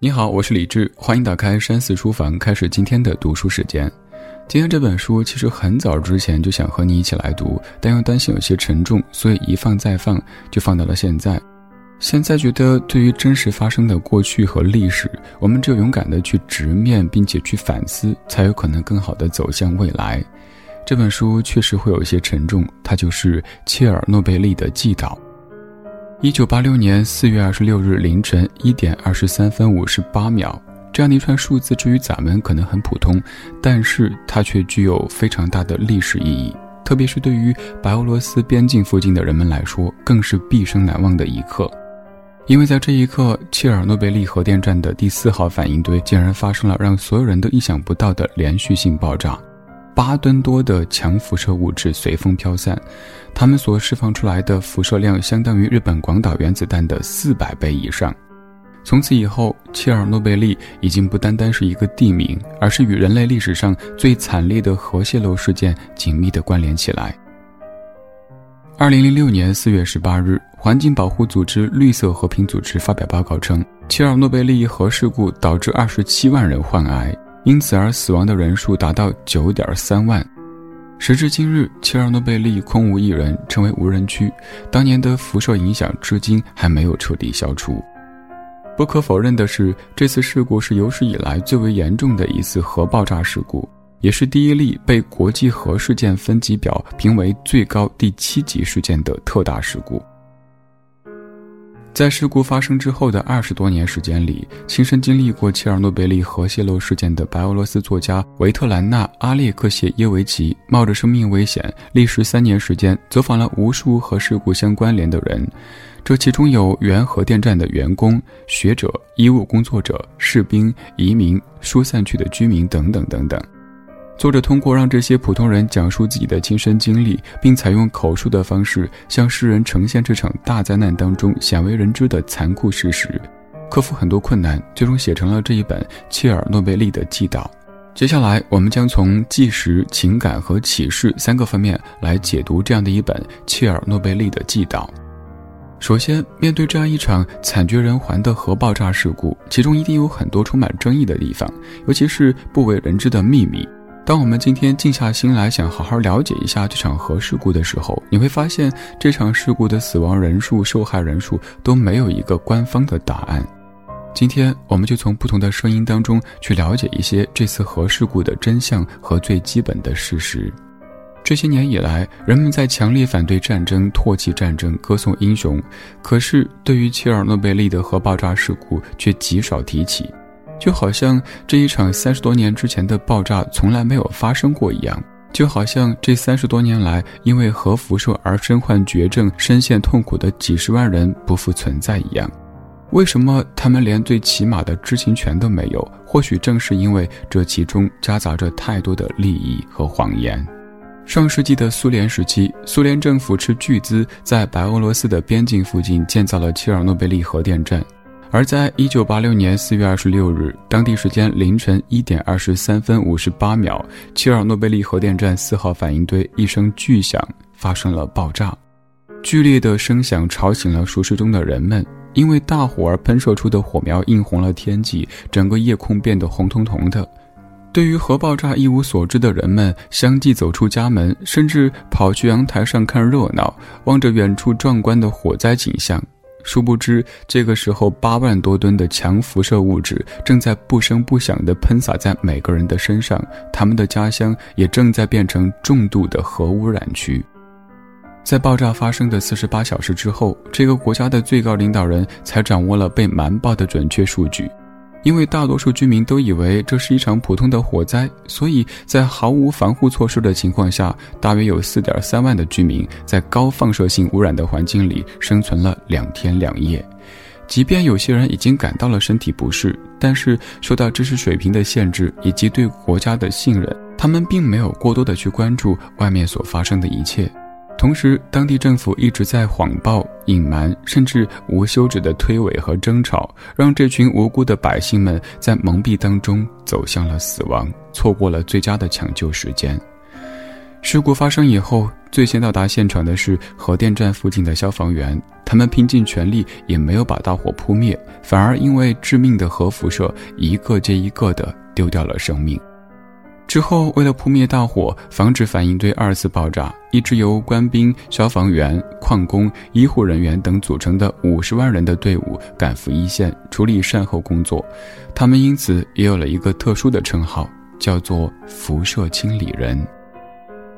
你好，我是李志，欢迎打开山寺书房，开始今天的读书时间。今天这本书其实很早之前就想和你一起来读，但又担心有些沉重，所以一放再放，就放到了现在。现在觉得，对于真实发生的过去和历史，我们只有勇敢的去直面，并且去反思，才有可能更好的走向未来。这本书确实会有一些沉重，它就是切尔诺贝利的祭祷。一九八六年四月二十六日凌晨一点二十三分五十八秒，这样的一串数字，至于咱们可能很普通，但是它却具有非常大的历史意义。特别是对于白俄罗斯边境附近的人们来说，更是毕生难忘的一刻。因为在这一刻，切尔诺贝利核电站的第四号反应堆竟然发生了让所有人都意想不到的连续性爆炸。八吨多的强辐射物质随风飘散，它们所释放出来的辐射量相当于日本广岛原子弹的四百倍以上。从此以后，切尔诺贝利已经不单单是一个地名，而是与人类历史上最惨烈的核泄漏事件紧密的关联起来。二零零六年四月十八日，环境保护组织绿色和平组织发表报告称，切尔诺贝利核事故导致二十七万人患癌。因此而死亡的人数达到九点三万。时至今日，切尔诺贝利空无一人，成为无人区。当年的辐射影响至今还没有彻底消除。不可否认的是，这次事故是有史以来最为严重的一次核爆炸事故，也是第一例被国际核事件分级表评为最高第七级事件的特大事故。在事故发生之后的二十多年时间里，亲身经历过切尔诺贝利核泄漏事件的白俄罗斯作家维特兰娜·阿列克谢耶维奇，冒着生命危险，历时三年时间走访了无数和事故相关联的人，这其中有原核电站的员工、学者、医务工作者、士兵、移民、疏散区的居民等等等等。作者通过让这些普通人讲述自己的亲身经历，并采用口述的方式向世人呈现这场大灾难当中鲜为人知的残酷事实，克服很多困难，最终写成了这一本切尔诺贝利的祭祷。接下来，我们将从纪实、情感和启示三个方面来解读这样的一本切尔诺贝利的祭祷。首先，面对这样一场惨绝人寰的核爆炸事故，其中一定有很多充满争议的地方，尤其是不为人知的秘密。当我们今天静下心来想好好了解一下这场核事故的时候，你会发现这场事故的死亡人数、受害人数都没有一个官方的答案。今天，我们就从不同的声音当中去了解一些这次核事故的真相和最基本的事实。这些年以来，人们在强烈反对战争、唾弃战争、歌颂英雄，可是对于切尔诺贝利的核爆炸事故却极少提起。就好像这一场三十多年之前的爆炸从来没有发生过一样，就好像这三十多年来因为核辐射而身患绝症、深陷痛苦的几十万人不复存在一样。为什么他们连最起码的知情权都没有？或许正是因为这其中夹杂着太多的利益和谎言。上世纪的苏联时期，苏联政府斥巨资在白俄罗斯的边境附近建造了切尔诺贝利核电站。而在一九八六年四月二十六日，当地时间凌晨一点二十三分五十八秒，切尔诺贝利核电站四号反应堆一声巨响发生了爆炸，剧烈的声响吵醒了熟睡中的人们，因为大火而喷射出的火苗映红了天际，整个夜空变得红彤彤的。对于核爆炸一无所知的人们，相继走出家门，甚至跑去阳台上看热闹，望着远处壮观的火灾景象。殊不知，这个时候八万多吨的强辐射物质正在不声不响地喷洒在每个人的身上，他们的家乡也正在变成重度的核污染区。在爆炸发生的四十八小时之后，这个国家的最高领导人才掌握了被瞒报的准确数据。因为大多数居民都以为这是一场普通的火灾，所以在毫无防护措施的情况下，大约有四点三万的居民在高放射性污染的环境里生存了两天两夜。即便有些人已经感到了身体不适，但是受到知识水平的限制以及对国家的信任，他们并没有过多的去关注外面所发生的一切。同时，当地政府一直在谎报、隐瞒，甚至无休止的推诿和争吵，让这群无辜的百姓们在蒙蔽当中走向了死亡，错过了最佳的抢救时间。事故发生以后，最先到达现场的是核电站附近的消防员，他们拼尽全力也没有把大火扑灭，反而因为致命的核辐射，一个接一个的丢掉了生命。之后，为了扑灭大火，防止反应堆二次爆炸，一支由官兵、消防员、矿工、医护人员等组成的五十万人的队伍赶赴一线处理善后工作。他们因此也有了一个特殊的称号，叫做“辐射清理人”。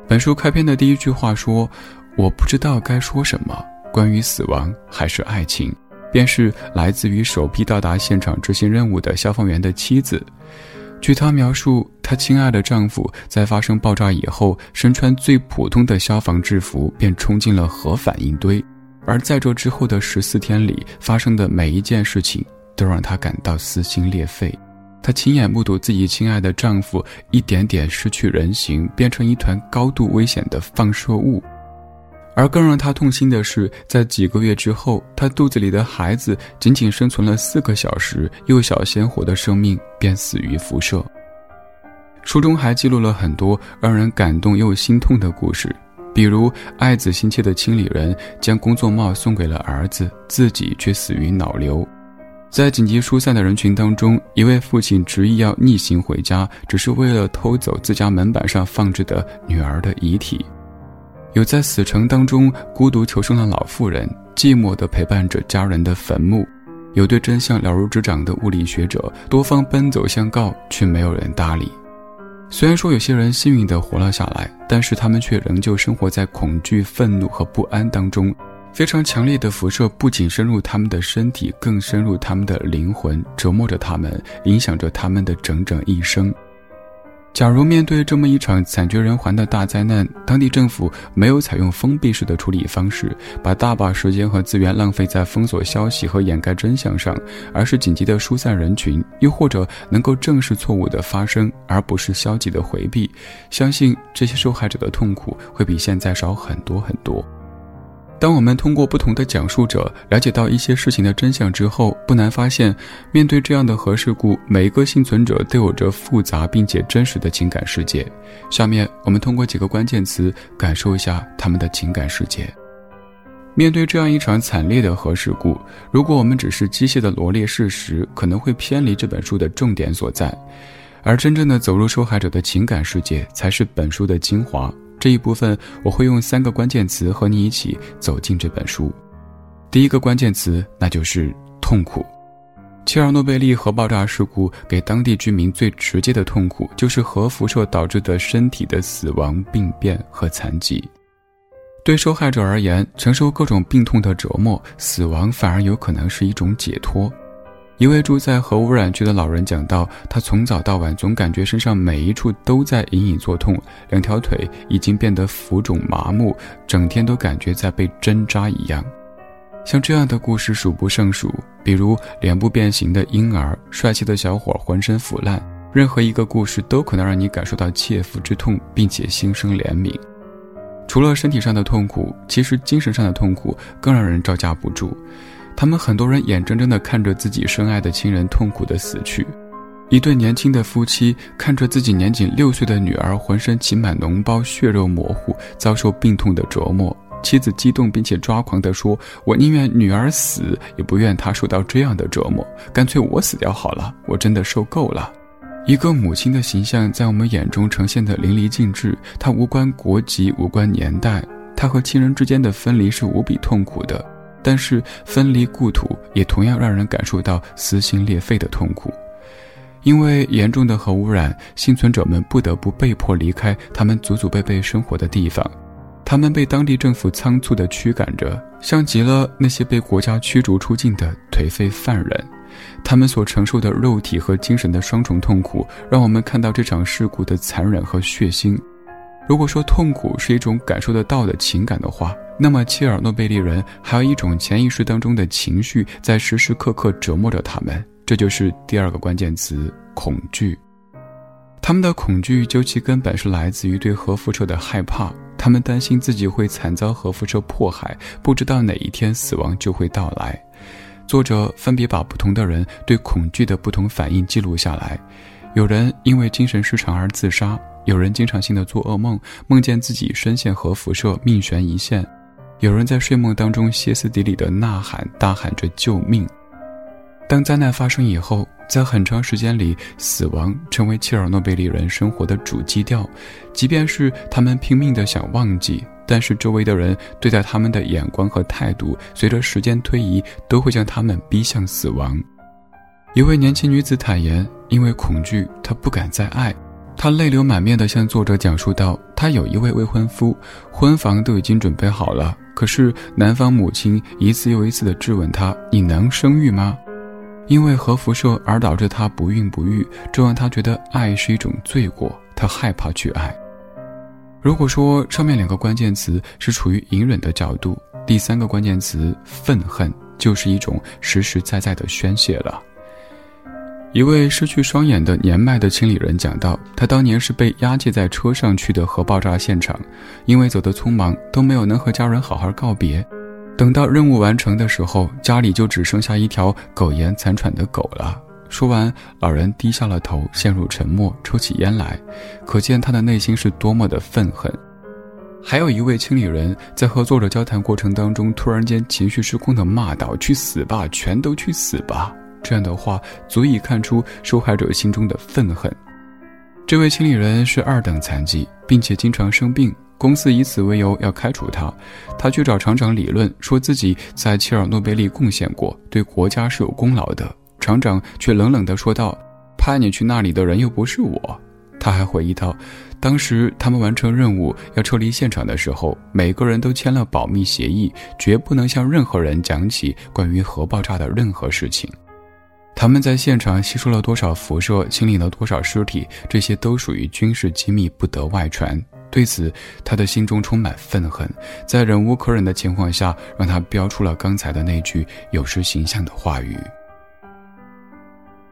本书开篇的第一句话说：“我不知道该说什么，关于死亡还是爱情。”便是来自于首批到达现场执行任务的消防员的妻子。据她描述，她亲爱的丈夫在发生爆炸以后，身穿最普通的消防制服，便冲进了核反应堆。而在这之后的十四天里发生的每一件事情，都让她感到撕心裂肺。她亲眼目睹自己亲爱的丈夫一点点失去人形，变成一团高度危险的放射物。而更让她痛心的是，在几个月之后，她肚子里的孩子仅仅生存了四个小时，幼小鲜活的生命便死于辐射。书中还记录了很多让人感动又心痛的故事，比如爱子心切的清理人将工作帽送给了儿子，自己却死于脑瘤；在紧急疏散的人群当中，一位父亲执意要逆行回家，只是为了偷走自家门板上放置的女儿的遗体。有在死城当中孤独求生的老妇人，寂寞地陪伴着家人的坟墓；有对真相了如指掌的物理学者，多方奔走相告，却没有人搭理。虽然说有些人幸运地活了下来，但是他们却仍旧生活在恐惧、愤怒和不安当中。非常强烈的辐射不仅深入他们的身体，更深入他们的灵魂，折磨着他们，影响着他们的整整一生。假如面对这么一场惨绝人寰的大灾难，当地政府没有采用封闭式的处理方式，把大把时间和资源浪费在封锁消息和掩盖真相上，而是紧急的疏散人群，又或者能够正视错误的发生，而不是消极的回避，相信这些受害者的痛苦会比现在少很多很多。当我们通过不同的讲述者了解到一些事情的真相之后，不难发现，面对这样的核事故，每一个幸存者都有着复杂并且真实的情感世界。下面我们通过几个关键词感受一下他们的情感世界。面对这样一场惨烈的核事故，如果我们只是机械的罗列事实，可能会偏离这本书的重点所在，而真正的走入受害者的情感世界，才是本书的精华。这一部分我会用三个关键词和你一起走进这本书。第一个关键词那就是痛苦。切尔诺贝利核爆炸事故给当地居民最直接的痛苦，就是核辐射导致的身体的死亡、病变和残疾。对受害者而言，承受各种病痛的折磨，死亡反而有可能是一种解脱。一位住在核污染区的老人讲到：“他从早到晚总感觉身上每一处都在隐隐作痛，两条腿已经变得浮肿麻木，整天都感觉在被针扎一样。”像这样的故事数不胜数，比如脸部变形的婴儿、帅气的小伙浑身腐烂，任何一个故事都可能让你感受到切肤之痛，并且心生怜悯。除了身体上的痛苦，其实精神上的痛苦更让人招架不住。他们很多人眼睁睁地看着自己深爱的亲人痛苦地死去，一对年轻的夫妻看着自己年仅六岁的女儿浑身起满脓包、血肉模糊，遭受病痛的折磨。妻子激动并且抓狂地说：“我宁愿女儿死，也不愿她受到这样的折磨，干脆我死掉好了，我真的受够了。”一个母亲的形象在我们眼中呈现得淋漓尽致，她无关国籍，无关年代，她和亲人之间的分离是无比痛苦的。但是分离故土也同样让人感受到撕心裂肺的痛苦，因为严重的核污染，幸存者们不得不被迫离开他们祖祖辈辈生活的地方，他们被当地政府仓促地驱赶着，像极了那些被国家驱逐出境的颓废犯人，他们所承受的肉体和精神的双重痛苦，让我们看到这场事故的残忍和血腥。如果说痛苦是一种感受得到的情感的话，那么，切尔诺贝利人还有一种潜意识当中的情绪，在时时刻刻折磨着他们。这就是第二个关键词：恐惧。他们的恐惧究其根本是来自于对核辐射的害怕。他们担心自己会惨遭核辐射迫害，不知道哪一天死亡就会到来。作者分别把不同的人对恐惧的不同反应记录下来。有人因为精神失常而自杀，有人经常性的做噩梦，梦见自己深陷核辐射，命悬一线；有人在睡梦当中歇斯底里的呐喊，大喊着救命。当灾难发生以后，在很长时间里，死亡成为切尔诺贝利人生活的主基调。即便是他们拼命的想忘记，但是周围的人对待他们的眼光和态度，随着时间推移，都会将他们逼向死亡。一位年轻女子坦言，因为恐惧，她不敢再爱。她泪流满面地向作者讲述道：“她有一位未婚夫，婚房都已经准备好了，可是男方母亲一次又一次地质问她：‘你能生育吗？’”因为核辐射而导致她不孕不育，这让她觉得爱是一种罪过，她害怕去爱。如果说上面两个关键词是处于隐忍的角度，第三个关键词愤恨就是一种实实在在的宣泄了。一位失去双眼的年迈的清理人讲到，他当年是被押解在车上去的核爆炸现场，因为走得匆忙，都没有能和家人好好告别。等到任务完成的时候，家里就只剩下一条苟延残喘的狗了。说完，老人低下了头，陷入沉默，抽起烟来，可见他的内心是多么的愤恨。还有一位清理人在和作者交谈过程当中，突然间情绪失控的骂道：“去死吧，全都去死吧！”这样的话足以看出受害者心中的愤恨。这位清理人是二等残疾，并且经常生病。公司以此为由要开除他，他去找厂长理论，说自己在切尔诺贝利贡献过，对国家是有功劳的。厂长却冷冷地说道：“派你去那里的人又不是我。”他还回忆到，当时他们完成任务要撤离现场的时候，每个人都签了保密协议，绝不能向任何人讲起关于核爆炸的任何事情。他们在现场吸收了多少辐射，清理了多少尸体，这些都属于军事机密，不得外传。对此，他的心中充满愤恨，在忍无可忍的情况下，让他飙出了刚才的那句有失形象的话语。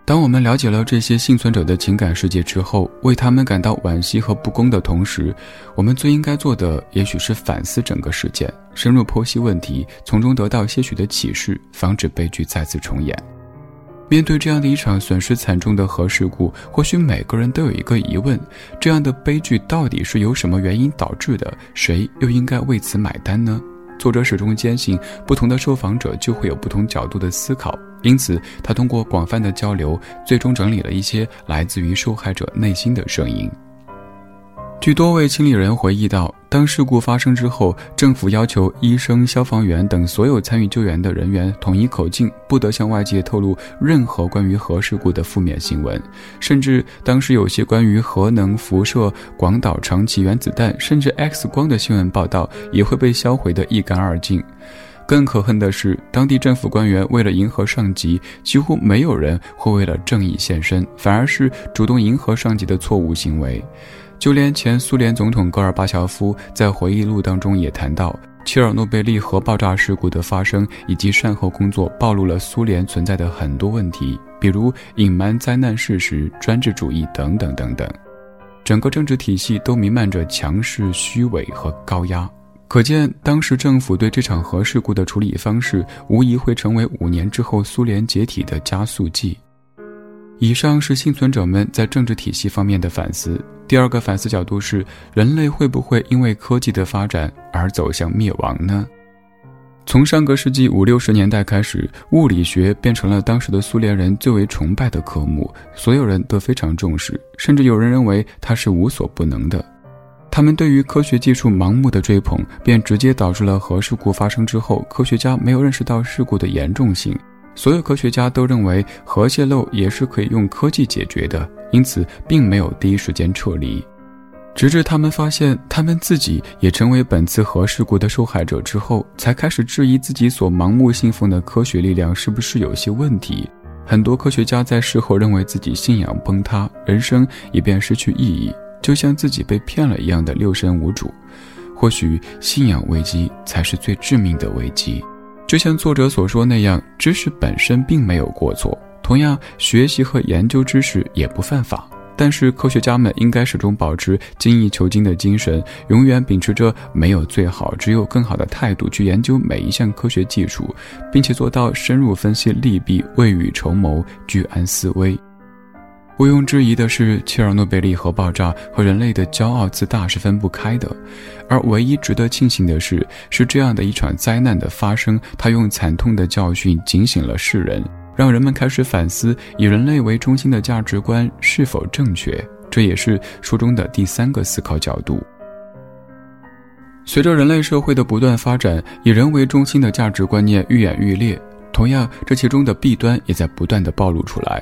当我们了解了这些幸存者的情感世界之后，为他们感到惋惜和不公的同时，我们最应该做的，也许是反思整个事件，深入剖析问题，从中得到些许的启示，防止悲剧再次重演。面对这样的一场损失惨重的核事故，或许每个人都有一个疑问：这样的悲剧到底是由什么原因导致的？谁又应该为此买单呢？作者始终坚信，不同的受访者就会有不同角度的思考，因此他通过广泛的交流，最终整理了一些来自于受害者内心的声音。据多位清理人回忆到，当事故发生之后，政府要求医生、消防员等所有参与救援的人员统一口径，不得向外界透露任何关于核事故的负面新闻。甚至当时有些关于核能辐射、广岛长崎原子弹，甚至 X 光的新闻报道，也会被销毁得一干二净。更可恨的是，当地政府官员为了迎合上级，几乎没有人会为了正义献身，反而是主动迎合上级的错误行为。就连前苏联总统戈尔巴乔夫在回忆录当中也谈到，切尔诺贝利核爆炸事故的发生以及善后工作暴露了苏联存在的很多问题，比如隐瞒灾难事实、专制主义等等等等。整个政治体系都弥漫着强势、虚伪和高压，可见当时政府对这场核事故的处理方式，无疑会成为五年之后苏联解体的加速剂。以上是幸存者们在政治体系方面的反思。第二个反思角度是：人类会不会因为科技的发展而走向灭亡呢？从上个世纪五六十年代开始，物理学变成了当时的苏联人最为崇拜的科目，所有人都非常重视，甚至有人认为它是无所不能的。他们对于科学技术盲目的追捧，便直接导致了核事故发生之后，科学家没有认识到事故的严重性。所有科学家都认为核泄漏也是可以用科技解决的，因此并没有第一时间撤离。直至他们发现他们自己也成为本次核事故的受害者之后，才开始质疑自己所盲目信奉的科学力量是不是有些问题。很多科学家在事后认为自己信仰崩塌，人生也便失去意义，就像自己被骗了一样的六神无主。或许信仰危机才是最致命的危机。就像作者所说那样，知识本身并没有过错，同样学习和研究知识也不犯法。但是科学家们应该始终保持精益求精的精神，永远秉持着没有最好，只有更好的态度去研究每一项科学技术，并且做到深入分析利弊，未雨绸缪，居安思危。毋庸置疑的是，切尔诺贝利核爆炸和人类的骄傲自大是分不开的。而唯一值得庆幸的是，是这样的一场灾难的发生，它用惨痛的教训警醒了世人，让人们开始反思以人类为中心的价值观是否正确。这也是书中的第三个思考角度。随着人类社会的不断发展，以人为中心的价值观念愈演愈烈，同样，这其中的弊端也在不断的暴露出来。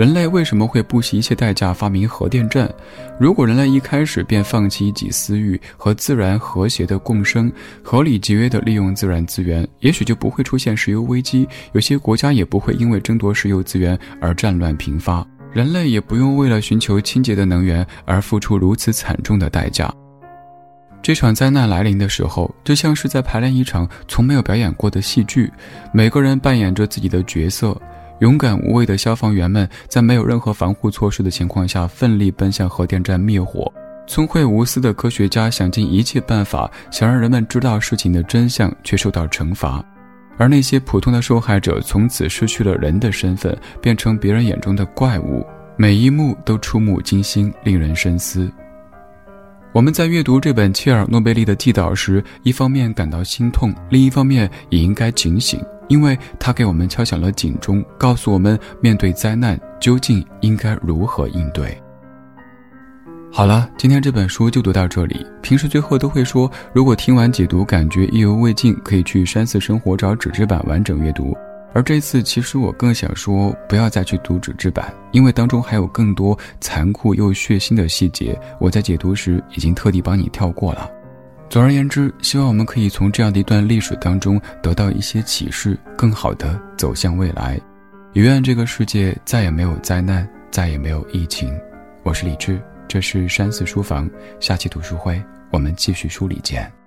人类为什么会不惜一切代价发明核电站？如果人类一开始便放弃一己私欲和自然和谐的共生，合理节约的利用自然资源，也许就不会出现石油危机，有些国家也不会因为争夺石油资源而战乱频发，人类也不用为了寻求清洁的能源而付出如此惨重的代价。这场灾难来临的时候，就像是在排练一场从没有表演过的戏剧，每个人扮演着自己的角色。勇敢无畏的消防员们在没有任何防护措施的情况下奋力奔向核电站灭火，聪慧无私的科学家想尽一切办法想让人们知道事情的真相，却受到惩罚，而那些普通的受害者从此失去了人的身份，变成别人眼中的怪物。每一幕都触目惊心，令人深思。我们在阅读这本切尔诺贝利的纪导时，一方面感到心痛，另一方面也应该警醒。因为他给我们敲响了警钟，告诉我们面对灾难究竟应该如何应对。好了，今天这本书就读到这里。平时最后都会说，如果听完解读感觉意犹未尽，可以去山寺生活找纸质版完整阅读。而这次其实我更想说，不要再去读纸质版，因为当中还有更多残酷又血腥的细节，我在解读时已经特地帮你跳过了。总而言之，希望我们可以从这样的一段历史当中得到一些启示，更好的走向未来。也愿这个世界再也没有灾难，再也没有疫情。我是李志，这是山寺书房，下期读书会我们继续梳理见。